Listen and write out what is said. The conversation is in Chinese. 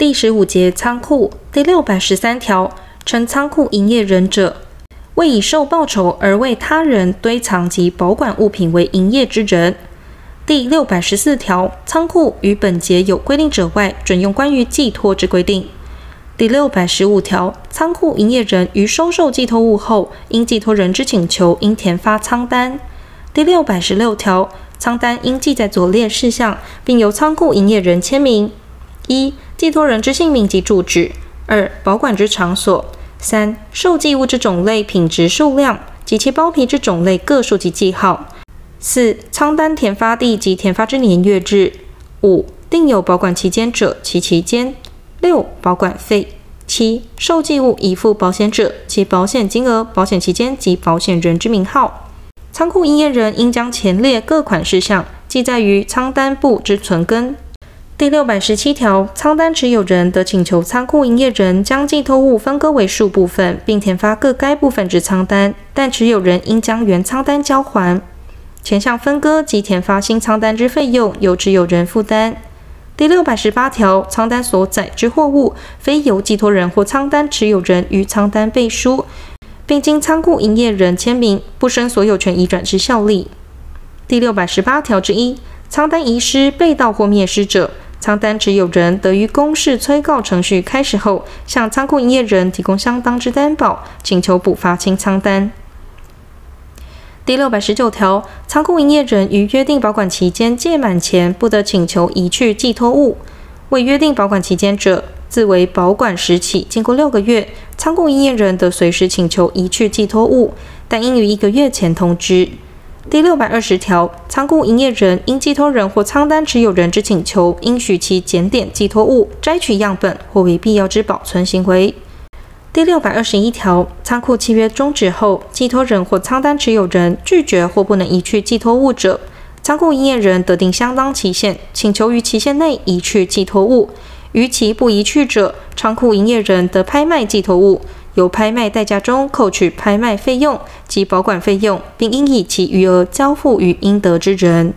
第十五节仓库第六百十三条，称仓库营业人者，为以受报酬而为他人堆藏及保管物品为营业之人。第六百十四条，仓库于本节有规定者外，准用关于寄托之规定。第六百十五条，仓库营业人于收受寄托物后，因寄托人之请求，应填发仓单。第六百十六条，仓单应记载左列事项，并由仓库营业人签名：一、寄托人之姓名及住址；二、保管之场所；三、受寄物之种类、品质、数量及其包皮之种类个数及记号；四、仓单填发地及填发之年月日；五、定有保管期间者，其期间。六、保管费；七、受寄物已付保险者，其保险金额、保险期间及保险人之名号。仓库营业人应将前列各款事项记载于仓单簿之存根。第六百十七条，仓单持有人得请求仓库营业人将寄托物分割为数部分，并填发各该部分之仓单，但持有人应将原仓单交还。前项分割及填发新仓单之费用，由持有人负担。第六百十八条，仓单所载之货物，非由寄托人或仓单持有人于仓单背书，并经仓库营业人签名，不生所有权移转之效力。第六百十八条之一，仓单遗失、被盗或灭失者，仓单持有人得于公示催告程序开始后，向仓库营业人提供相当之担保，请求补发清仓单。第六百十九条，仓库营业人于约定保管期间届满前，不得请求移去寄托物；未约定保管期间者，自为保管时起经过六个月，仓库营业人得随时请求移去寄托物，但应于一个月前通知。第六百二十条，仓库营业人因寄托人或仓单持有人之请求，应许其检点寄托物，摘取样本或为必要之保存行为。第六百二十一条，仓库契约终止后，寄托人或仓单持有人拒绝或不能移去寄托物者，仓库营业人得定相当期限，请求于期限内移去寄托物。逾期不移去者，仓库营业人得拍卖寄托物，由拍卖代价中扣取拍卖费用及保管费用，并应以其余额交付于应得之人。